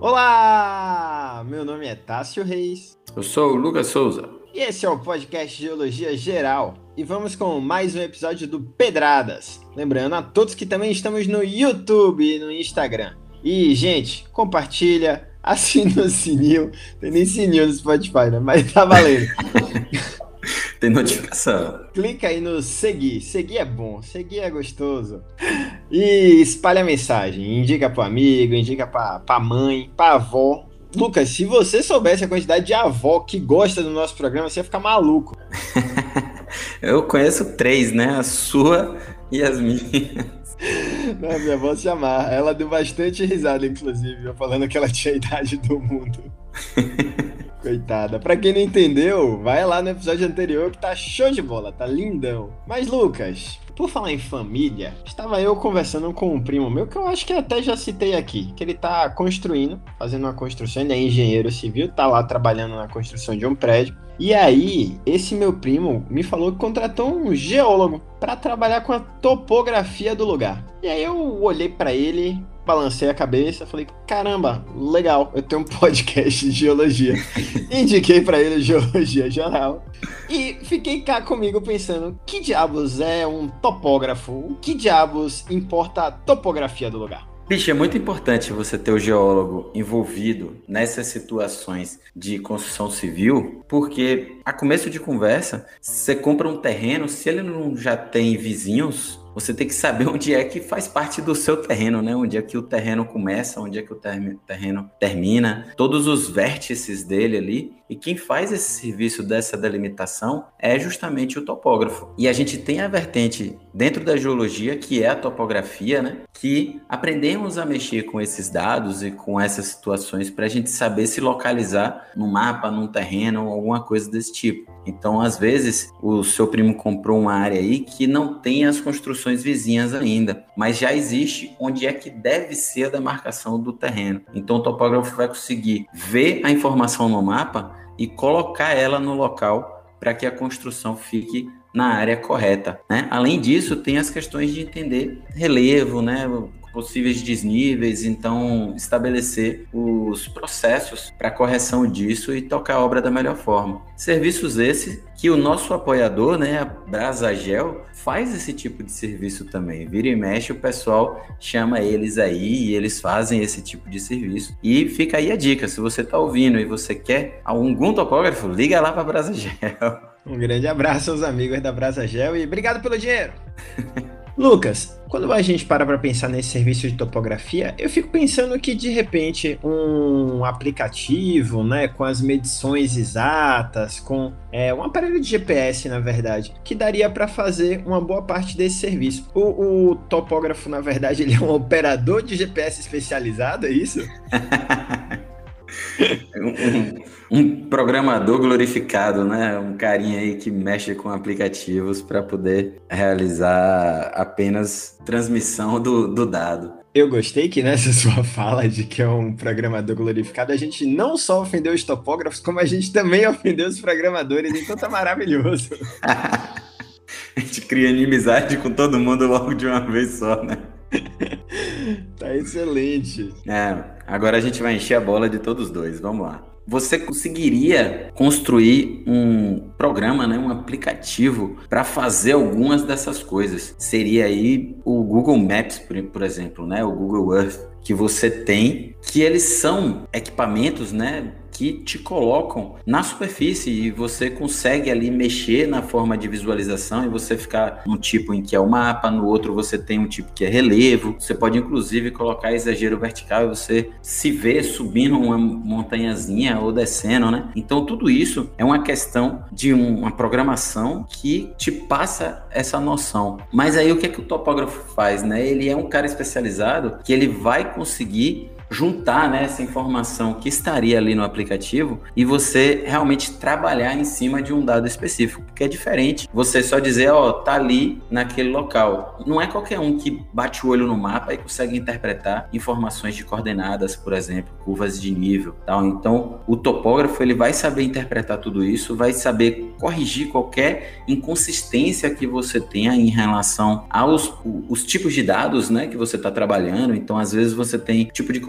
Olá! Meu nome é Tássio Reis. Eu sou o Lucas Souza. E esse é o podcast Geologia Geral. E vamos com mais um episódio do Pedradas. Lembrando a todos que também estamos no YouTube e no Instagram. E, gente, compartilha, assina o sininho. Tem nem sininho no Spotify, né? Mas tá valendo. Tem notificação. Clica aí no seguir. Seguir é bom, seguir é gostoso. E espalha a mensagem. Indica pro amigo, indica pra, pra mãe, pra avó. Lucas, se você soubesse a quantidade de avó que gosta do nosso programa, você ia ficar maluco. Eu conheço três, né? A sua e as minhas. Não, minha avó se amar. Ela deu bastante risada, inclusive, eu falando que ela tinha a idade do mundo. Coitada. Pra quem não entendeu, vai lá no episódio anterior que tá show de bola, tá lindão. Mas, Lucas, por falar em família, estava eu conversando com um primo meu que eu acho que até já citei aqui, que ele tá construindo, fazendo uma construção, ele é engenheiro civil, tá lá trabalhando na construção de um prédio. E aí, esse meu primo me falou que contratou um geólogo para trabalhar com a topografia do lugar. E aí eu olhei para ele, balancei a cabeça, falei, caramba, legal, eu tenho um podcast de geologia. Indiquei para ele Geologia Geral. E fiquei cá comigo pensando, que diabos é um topógrafo? Que diabos importa a topografia do lugar? Bicho, é muito importante você ter o geólogo envolvido nessas situações de construção civil, porque a começo de conversa, você compra um terreno, se ele não já tem vizinhos, você tem que saber onde é que faz parte do seu terreno, né? Onde é que o terreno começa, onde é que o terreno termina, todos os vértices dele ali. E quem faz esse serviço dessa delimitação é justamente o topógrafo. E a gente tem a vertente dentro da geologia, que é a topografia, né? Que aprendemos a mexer com esses dados e com essas situações para a gente saber se localizar no mapa, num terreno, alguma coisa desse tipo. Então, às vezes, o seu primo comprou uma área aí que não tem as construções vizinhas ainda, mas já existe onde é que deve ser a demarcação do terreno. Então, o topógrafo vai conseguir ver a informação no mapa e colocar ela no local para que a construção fique na área correta. Né? Além disso, tem as questões de entender relevo, né? Possíveis desníveis, então estabelecer os processos para correção disso e tocar a obra da melhor forma. Serviços esses que o nosso apoiador, né, a Brasagel, faz esse tipo de serviço também. Vira e mexe, o pessoal chama eles aí e eles fazem esse tipo de serviço. E fica aí a dica, se você está ouvindo e você quer algum topógrafo, liga lá para a Brasagel. Um grande abraço aos amigos da Brasagel e obrigado pelo dinheiro. Lucas, quando a gente para para pensar nesse serviço de topografia, eu fico pensando que de repente um aplicativo, né, com as medições exatas, com é, um aparelho de GPS, na verdade, que daria para fazer uma boa parte desse serviço. O, o, topógrafo, na verdade, ele é um operador de GPS especializado, é isso? um, um, programador glorificado, né? Um carinha aí que mexe com aplicativos para poder realizar apenas transmissão do, do dado. Eu gostei que nessa sua fala de que é um programador glorificado, a gente não só ofendeu os topógrafos, como a gente também ofendeu os programadores, então tá maravilhoso. a gente cria inimizade com todo mundo logo de uma vez só, né? tá excelente. É, agora a gente vai encher a bola de todos dois. Vamos lá. Você conseguiria construir um programa, né, um aplicativo para fazer algumas dessas coisas? Seria aí o Google Maps, por, por exemplo, né, o Google Earth que você tem, que eles são equipamentos, né, que te colocam na superfície e você consegue ali mexer na forma de visualização e você ficar num tipo em que é o mapa, no outro você tem um tipo que é relevo. Você pode inclusive colocar exagero vertical e você se vê subindo uma montanhazinha ou descendo, né? Então tudo isso é uma questão de uma programação que te passa essa noção. Mas aí o que é que o topógrafo faz, né? Ele é um cara especializado que ele vai conseguir juntar né, essa informação que estaria ali no aplicativo e você realmente trabalhar em cima de um dado específico, porque é diferente você só dizer, ó, oh, tá ali naquele local. Não é qualquer um que bate o olho no mapa e consegue interpretar informações de coordenadas, por exemplo, curvas de nível, tal. Então, o topógrafo ele vai saber interpretar tudo isso, vai saber corrigir qualquer inconsistência que você tenha em relação aos os tipos de dados, né, que você está trabalhando. Então, às vezes você tem tipo de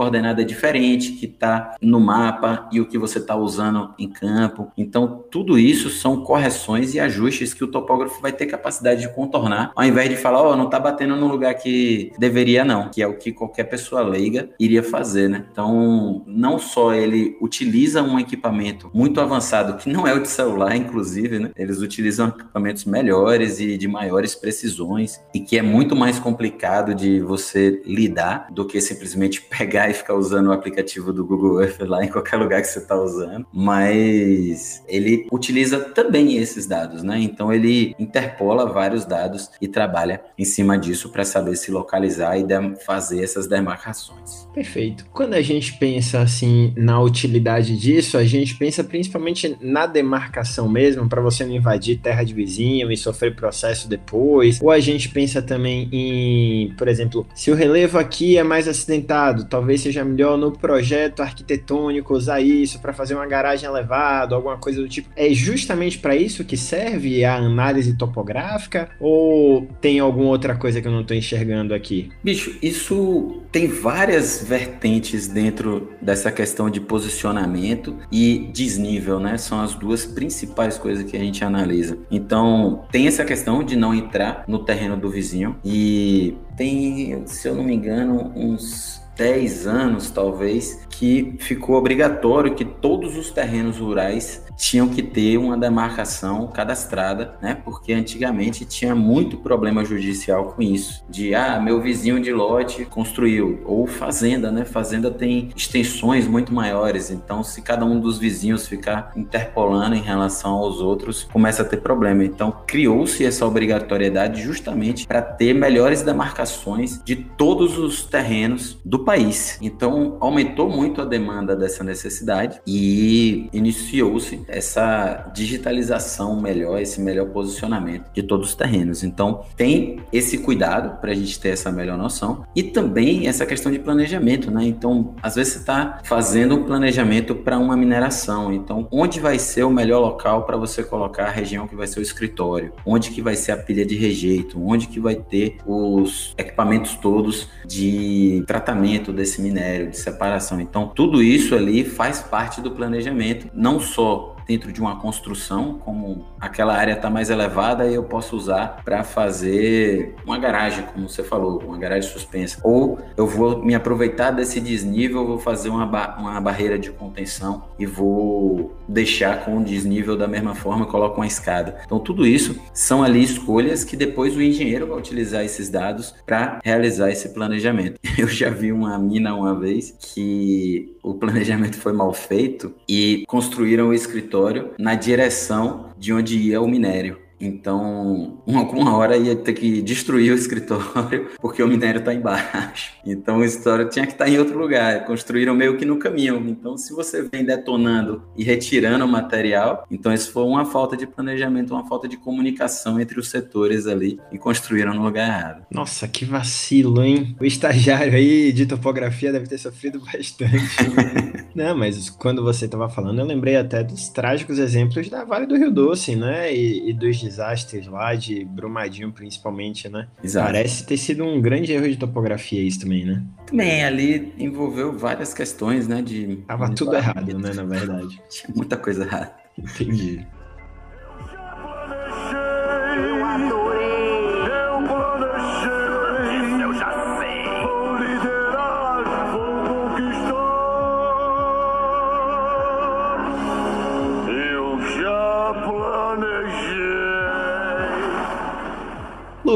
diferente que está no mapa e o que você está usando em campo. Então, tudo isso são correções e ajustes que o topógrafo vai ter capacidade de contornar, ao invés de falar, ó, oh, não está batendo no lugar que deveria não, que é o que qualquer pessoa leiga iria fazer, né? Então, não só ele utiliza um equipamento muito avançado, que não é o de celular, inclusive, né? Eles utilizam equipamentos melhores e de maiores precisões e que é muito mais complicado de você lidar do que simplesmente pegar e ficar usando o aplicativo do Google Earth lá em qualquer lugar que você está usando. Mas ele utiliza também esses dados, né? Então ele interpola vários dados e trabalha em cima disso para saber se localizar e fazer essas demarcações. Perfeito. Quando a gente pensa assim na utilidade disso, a gente pensa principalmente na demarcação mesmo, para você não invadir terra de vizinho e sofrer processo depois. Ou a gente pensa também em, por exemplo, se o relevo aqui é mais acidentado, talvez seja melhor no projeto arquitetônico usar isso para fazer uma garagem elevada, alguma coisa do tipo. É justamente para isso que serve a análise topográfica ou tem alguma outra coisa que eu não estou enxergando aqui? Bicho, isso tem várias vertentes dentro dessa questão de posicionamento e desnível, né? São as duas principais coisas que a gente analisa. Então, tem essa questão de não entrar no terreno do vizinho e tem, se eu não me engano, uns 10 anos talvez, que ficou obrigatório que todos os terrenos rurais tinham que ter uma demarcação cadastrada, né? Porque antigamente tinha muito problema judicial com isso, de ah, meu vizinho de lote construiu ou fazenda, né? Fazenda tem extensões muito maiores, então se cada um dos vizinhos ficar interpolando em relação aos outros, começa a ter problema. Então criou-se essa obrigatoriedade justamente para ter melhores demarcações de todos os terrenos do país. Então aumentou muito a demanda dessa necessidade e iniciou-se essa digitalização melhor, esse melhor posicionamento de todos os terrenos. Então, tem esse cuidado para a gente ter essa melhor noção e também essa questão de planejamento, né? Então, às vezes você está fazendo um planejamento para uma mineração. Então, onde vai ser o melhor local para você colocar a região que vai ser o escritório? Onde que vai ser a pilha de rejeito? Onde que vai ter os equipamentos todos de tratamento desse minério, de separação? Então, tudo isso ali faz parte do planejamento, não só dentro de uma construção, como aquela área está mais elevada, eu posso usar para fazer uma garagem, como você falou, uma garagem suspensa. Ou eu vou me aproveitar desse desnível, vou fazer uma, ba uma barreira de contenção e vou deixar com o desnível da mesma forma, coloco uma escada. Então, tudo isso são ali escolhas que depois o engenheiro vai utilizar esses dados para realizar esse planejamento. Eu já vi uma mina uma vez que o planejamento foi mal feito e construíram o escritório na direção de onde ia o minério. Então, uma, hora ia ter que destruir o escritório porque o minério está embaixo. Então, o escritório tinha que estar tá em outro lugar. Construíram meio que no caminho. Então, se você vem detonando e retirando o material, então isso foi uma falta de planejamento, uma falta de comunicação entre os setores ali e construíram no lugar errado. Nossa, que vacilo, hein? O estagiário aí de topografia deve ter sofrido bastante. Não, mas quando você estava falando, eu lembrei até dos trágicos exemplos da Vale do Rio Doce, né? E, e dos desastres lá, de Brumadinho principalmente, né? Exato. Parece ter sido um grande erro de topografia isso também, né? Também, ali envolveu várias questões, né? De... Tava tudo errado, né, na verdade. Tinha muita coisa errada. Entendi.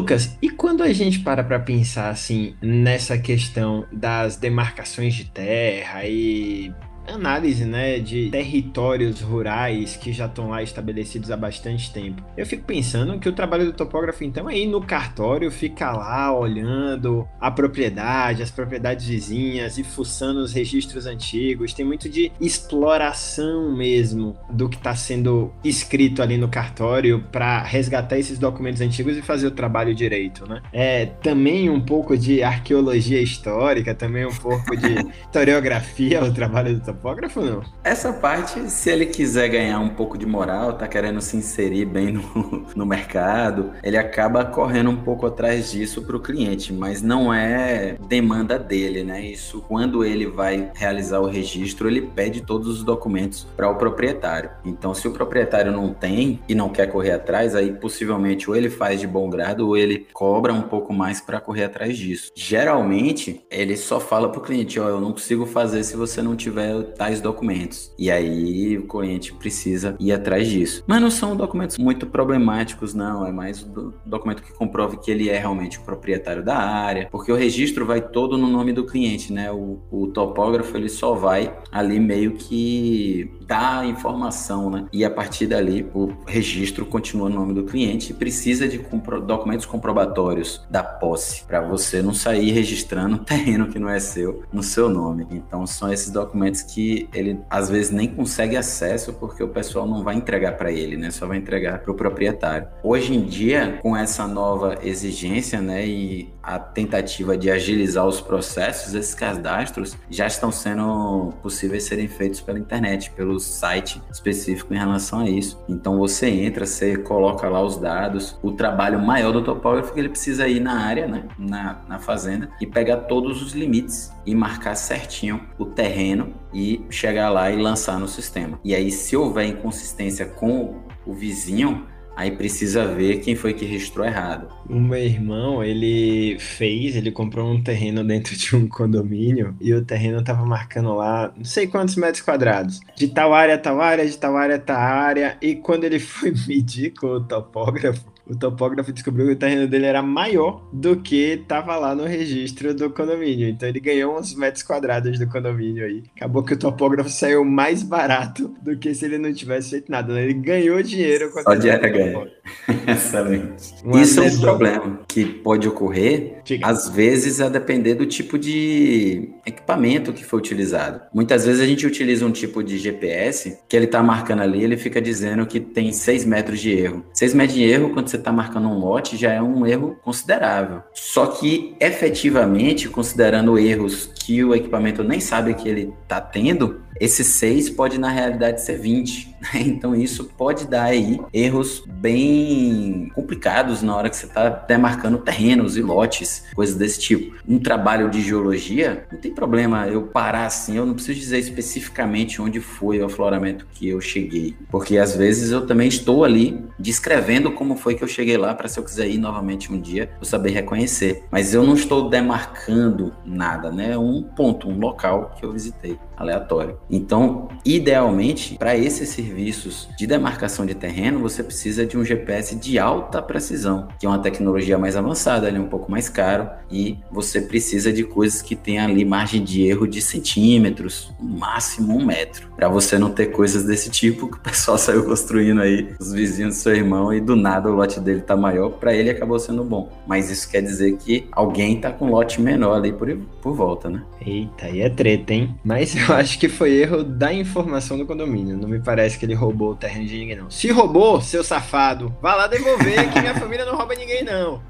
Lucas, e quando a gente para para pensar assim nessa questão das demarcações de terra e análise, né, de territórios rurais que já estão lá estabelecidos há bastante tempo. Eu fico pensando que o trabalho do topógrafo, então, é ir no cartório, ficar lá olhando a propriedade, as propriedades vizinhas e fuçando os registros antigos. Tem muito de exploração mesmo do que está sendo escrito ali no cartório para resgatar esses documentos antigos e fazer o trabalho direito, né? É também um pouco de arqueologia histórica, também um pouco de historiografia o trabalho do topógrafo, não? Essa parte, se ele quiser ganhar um pouco de moral, tá querendo se inserir bem no, no mercado, ele acaba correndo um pouco atrás disso para o cliente, mas não é demanda dele, né? Isso, quando ele vai realizar o registro, ele pede todos os documentos para o proprietário. Então, se o proprietário não tem e não quer correr atrás, aí possivelmente ou ele faz de bom grado ou ele cobra um pouco mais para correr atrás disso. Geralmente, ele só fala para o cliente: Ó, oh, eu não consigo fazer se você não tiver tais documentos. E aí o cliente precisa ir atrás disso. Mas não são documentos muito problemáticos, não. É mais o documento que comprove que ele é realmente o proprietário da área, porque o registro vai todo no nome do cliente, né? O, o topógrafo ele só vai ali meio que a informação, né? E a partir dali o registro continua no nome do cliente e precisa de compro documentos comprobatórios da posse para você não sair registrando terreno que não é seu no seu nome. Então são esses documentos que ele às vezes nem consegue acesso porque o pessoal não vai entregar para ele, né? Só vai entregar para o proprietário. Hoje em dia, com essa nova exigência, né, e a tentativa de agilizar os processos, esses cadastros já estão sendo possíveis serem feitos pela internet, pelo site específico em relação a isso. Então você entra, você coloca lá os dados, o trabalho maior do topógrafo é que ele precisa ir na área, né, na, na fazenda, e pegar todos os limites e marcar certinho o terreno e chegar lá e lançar no sistema. E aí, se houver inconsistência com o vizinho, Aí precisa ver quem foi que registrou errado. O meu irmão, ele fez, ele comprou um terreno dentro de um condomínio e o terreno tava marcando lá não sei quantos metros quadrados. De tal área, tal área, de tal área, tal área. E quando ele foi medir com o topógrafo, o topógrafo descobriu que o terreno dele era maior do que estava lá no registro do condomínio. Então ele ganhou uns metros quadrados do condomínio aí. Acabou que o topógrafo saiu mais barato do que se ele não tivesse feito nada. Né? Ele ganhou dinheiro com Só de ganha. Excelente. Uma Isso é um problema que pode ocorrer, Diga. às vezes, a depender do tipo de equipamento que foi utilizado. Muitas vezes a gente utiliza um tipo de GPS que ele está marcando ali, ele fica dizendo que tem 6 metros de erro. 6 metros de erro, quando você está marcando um lote já é um erro considerável. Só que efetivamente, considerando erros que o equipamento nem sabe que ele está tendo, esse 6 pode na realidade ser 20. Né? Então isso pode dar aí erros bem complicados na hora que você está demarcando terrenos e lotes, coisas desse tipo. Um trabalho de geologia, não tem problema eu parar assim, eu não preciso dizer especificamente onde foi o afloramento que eu cheguei, porque às vezes eu também estou ali descrevendo como foi que eu cheguei lá para se eu quiser ir novamente um dia, eu saber reconhecer. Mas eu não estou demarcando nada, né? Um ponto, um local que eu visitei aleatório. Então, idealmente, para esses serviços de demarcação de terreno, você precisa de um GPS de alta precisão, que é uma tecnologia mais avançada, ele é um pouco mais caro e você precisa de coisas que tenham ali margem de erro de centímetros, máximo um metro, para você não ter coisas desse tipo que o pessoal saiu construindo aí, os vizinhos do seu irmão e do nada o lote dele tá maior, para ele acabou sendo bom. Mas isso quer dizer que alguém tá com lote menor ali por, por volta, né? Eita, aí é treta, hein? Mas eu acho que foi erro da informação do condomínio. Não me parece que ele roubou o terreno de ninguém, não. Se roubou, seu safado, vá lá devolver que minha família não rouba ninguém, não.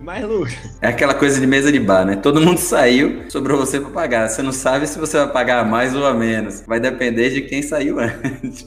Mas, Lucas. É aquela coisa de mesa de bar, né? Todo mundo saiu, sobrou você para pagar. Você não sabe se você vai pagar mais ou a menos. Vai depender de quem saiu antes.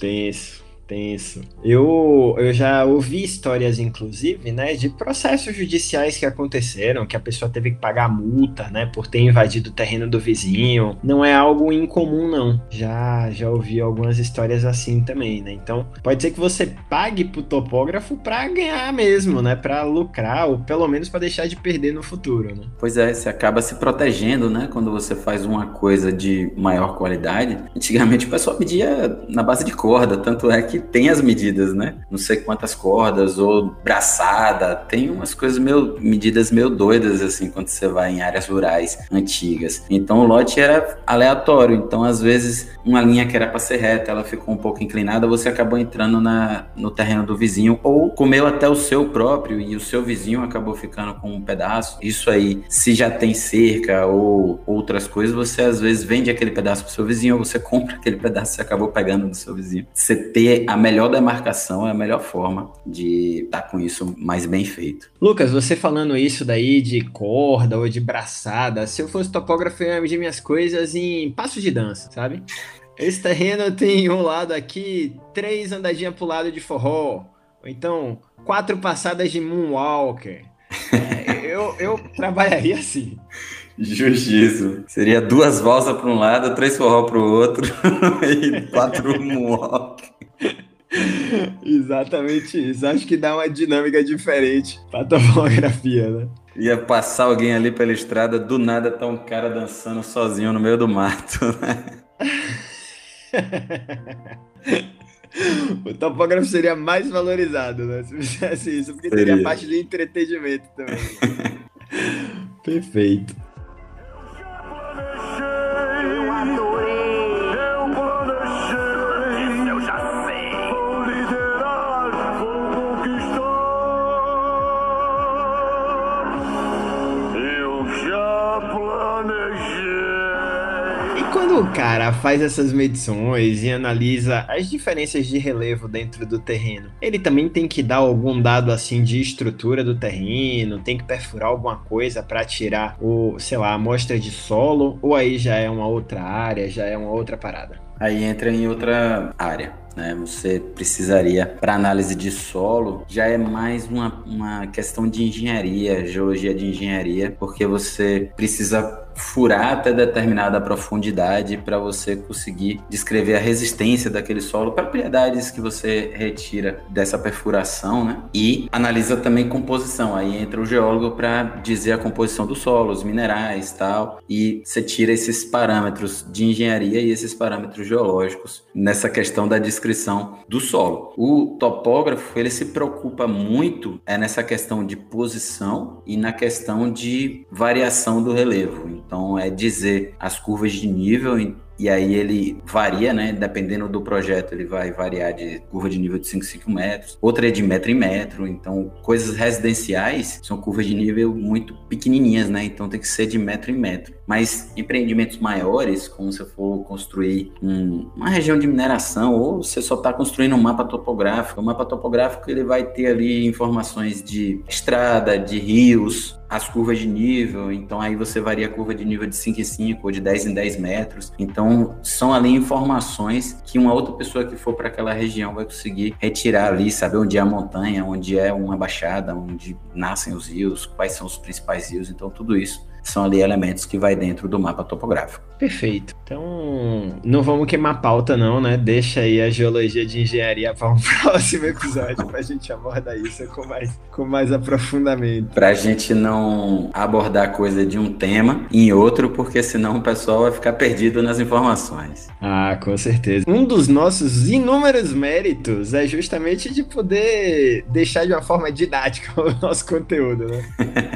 Tem isso. Tenso. Eu, eu já ouvi histórias, inclusive, né, de processos judiciais que aconteceram, que a pessoa teve que pagar multa, né, por ter invadido o terreno do vizinho. Não é algo incomum, não. Já, já ouvi algumas histórias assim também, né? Então, pode ser que você pague pro topógrafo para ganhar mesmo, né, para lucrar ou pelo menos para deixar de perder no futuro, né? Pois é, você acaba se protegendo, né, quando você faz uma coisa de maior qualidade. Antigamente o pessoal pedia na base de corda, tanto é que tem as medidas, né? Não sei quantas cordas ou braçada, tem umas coisas meio medidas meio doidas assim quando você vai em áreas rurais antigas. Então o lote era aleatório, então às vezes uma linha que era para ser reta, ela ficou um pouco inclinada, você acabou entrando na, no terreno do vizinho ou comeu até o seu próprio e o seu vizinho acabou ficando com um pedaço. Isso aí, se já tem cerca ou outras coisas, você às vezes vende aquele pedaço pro seu vizinho ou você compra aquele pedaço você acabou pegando do seu vizinho. Você ter a melhor demarcação é a melhor forma de estar tá com isso mais bem feito. Lucas, você falando isso daí de corda ou de braçada, se eu fosse topógrafo, eu ia medir minhas coisas em passos de dança, sabe? Esse terreno tem um lado aqui, três andadinhas pro lado de forró, ou então quatro passadas de moonwalker. É, eu, eu trabalharia assim. Justiça. Seria duas valsas para um lado, três forró para o outro e quatro moonwalk. Exatamente isso. Acho que dá uma dinâmica diferente para a topografia, né? Ia passar alguém ali pela estrada, do nada tá um cara dançando sozinho no meio do mato, né? o topógrafo seria mais valorizado, né? Se fizesse isso, porque seria. teria parte de entretenimento também. Perfeito. Cara faz essas medições e analisa as diferenças de relevo dentro do terreno, ele também tem que dar algum dado assim de estrutura do terreno, tem que perfurar alguma coisa para tirar o, sei lá, amostra de solo, ou aí já é uma outra área, já é uma outra parada? Aí entra em outra área. Né? Você precisaria, para análise de solo, já é mais uma, uma questão de engenharia, geologia de engenharia, porque você precisa furar até determinada profundidade para você conseguir descrever a resistência daquele solo, propriedades que você retira dessa perfuração, né? E analisa também composição. Aí entra o geólogo para dizer a composição do solo, os minerais, tal, e você tira esses parâmetros de engenharia e esses parâmetros geológicos nessa questão da descrição do solo. O topógrafo, ele se preocupa muito é nessa questão de posição e na questão de variação do relevo. Então, é dizer as curvas de nível e aí ele varia, né? Dependendo do projeto, ele vai variar de curva de nível de 5 5 metros, outra é de metro em metro. Então, coisas residenciais são curvas de nível muito pequenininhas, né? Então tem que ser de metro em metro. Mas empreendimentos maiores, como se for construir um, uma região de mineração, ou você só está construindo um mapa topográfico, o mapa topográfico ele vai ter ali informações de estrada, de rios, as curvas de nível, então aí você varia a curva de nível de 5 em 5 ou de 10 em 10 metros. Então, são ali informações que uma outra pessoa que for para aquela região vai conseguir retirar ali, saber onde é a montanha, onde é uma baixada, onde nascem os rios, quais são os principais rios. Então, tudo isso são ali elementos que vai dentro do mapa topográfico. Perfeito. Então, não vamos queimar pauta não, né? Deixa aí a geologia de engenharia para um próximo episódio para a gente abordar isso com mais, com mais aprofundamento. Para a gente não abordar coisa de um tema em outro, porque senão o pessoal vai ficar perdido nas informações. Ah, com certeza. Um dos nossos inúmeros méritos é justamente de poder deixar de uma forma didática o nosso conteúdo, né?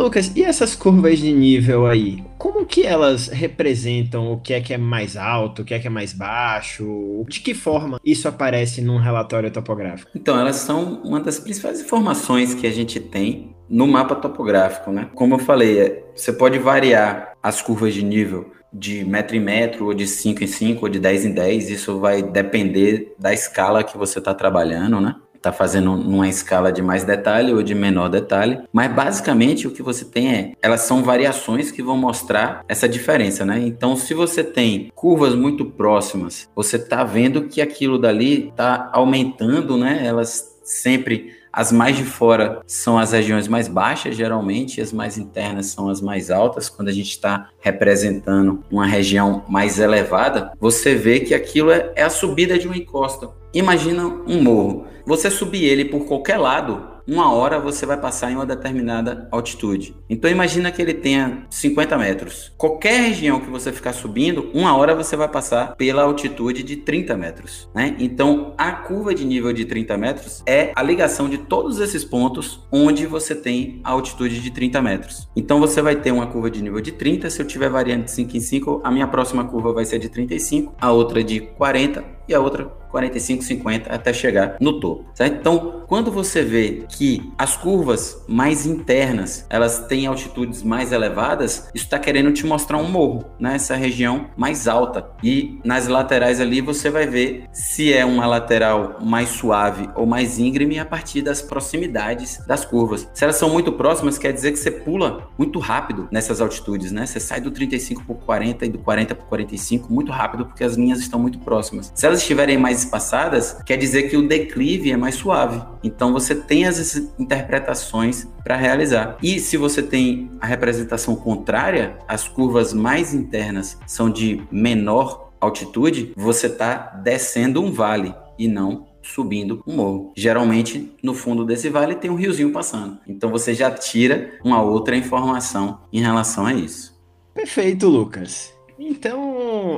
Lucas, e essas curvas de nível aí? Como que elas representam o que é que é mais alto, o que é que é mais baixo? De que forma isso aparece num relatório topográfico? Então, elas são uma das principais informações que a gente tem no mapa topográfico, né? Como eu falei, é, você pode variar as curvas de nível de metro em metro, ou de 5 em 5, ou de 10 em 10, isso vai depender da escala que você está trabalhando, né? Está fazendo numa escala de mais detalhe ou de menor detalhe, mas basicamente o que você tem é, elas são variações que vão mostrar essa diferença, né? Então, se você tem curvas muito próximas, você está vendo que aquilo dali está aumentando, né? Elas sempre as mais de fora são as regiões mais baixas, geralmente, e as mais internas são as mais altas. Quando a gente está representando uma região mais elevada, você vê que aquilo é, é a subida de uma encosta. Imagina um morro. Você subir ele por qualquer lado, uma hora você vai passar em uma determinada altitude. Então imagina que ele tenha 50 metros. Qualquer região que você ficar subindo, uma hora você vai passar pela altitude de 30 metros. Né? Então a curva de nível de 30 metros é a ligação de todos esses pontos onde você tem a altitude de 30 metros. Então você vai ter uma curva de nível de 30, se eu tiver variante de 5 em 5, a minha próxima curva vai ser de 35, a outra de 40 e a outra 45, 50 até chegar no topo, certo? Então, quando você vê que as curvas mais internas, elas têm altitudes mais elevadas, isso está querendo te mostrar um morro, né? Essa região mais alta. E nas laterais ali você vai ver se é uma lateral mais suave ou mais íngreme a partir das proximidades das curvas. Se elas são muito próximas, quer dizer que você pula muito rápido nessas altitudes, né? Você sai do 35 por 40 e do 40 por 45 muito rápido porque as linhas estão muito próximas. Se elas estiverem mais espaçadas, quer dizer que o declive é mais suave. Então você tem as interpretações para realizar. E se você tem a representação contrária, as curvas mais internas são de menor altitude, você está descendo um vale e não subindo um morro. Geralmente, no fundo desse vale tem um riozinho passando. Então você já tira uma outra informação em relação a isso. Perfeito, Lucas. Então,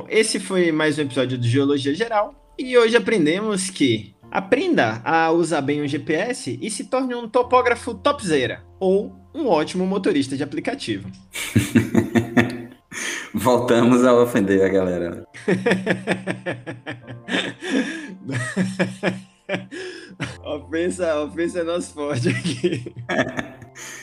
esse foi mais um episódio do Geologia Geral. E hoje aprendemos que aprenda a usar bem o GPS e se torne um topógrafo topzera ou um ótimo motorista de aplicativo. Voltamos a ofender a galera. ofensa, ofensa é nosso forte aqui.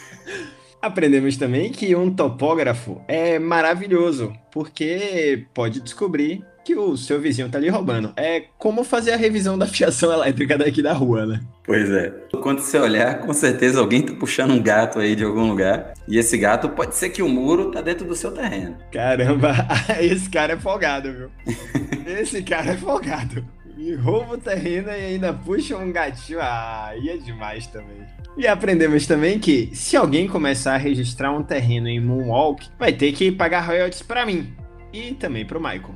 Aprendemos também que um topógrafo é maravilhoso, porque pode descobrir que o seu vizinho tá lhe roubando. É como fazer a revisão da fiação elétrica daqui da rua, né? Pois é. Quando você olhar, com certeza alguém tá puxando um gato aí de algum lugar. E esse gato pode ser que o muro tá dentro do seu terreno. Caramba, esse cara é folgado, viu? esse cara é folgado. E rouba o terreno e ainda puxa um gatinho. Ah, aí é demais também. E aprendemos também que se alguém começar a registrar um terreno em Moonwalk, vai ter que pagar royalties para mim e também para o Michael.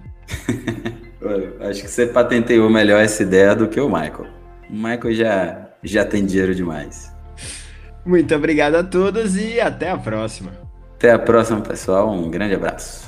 Acho que você patenteou melhor essa ideia do que o Michael. O Michael já, já tem dinheiro demais. Muito obrigado a todos e até a próxima. Até a próxima, pessoal. Um grande abraço.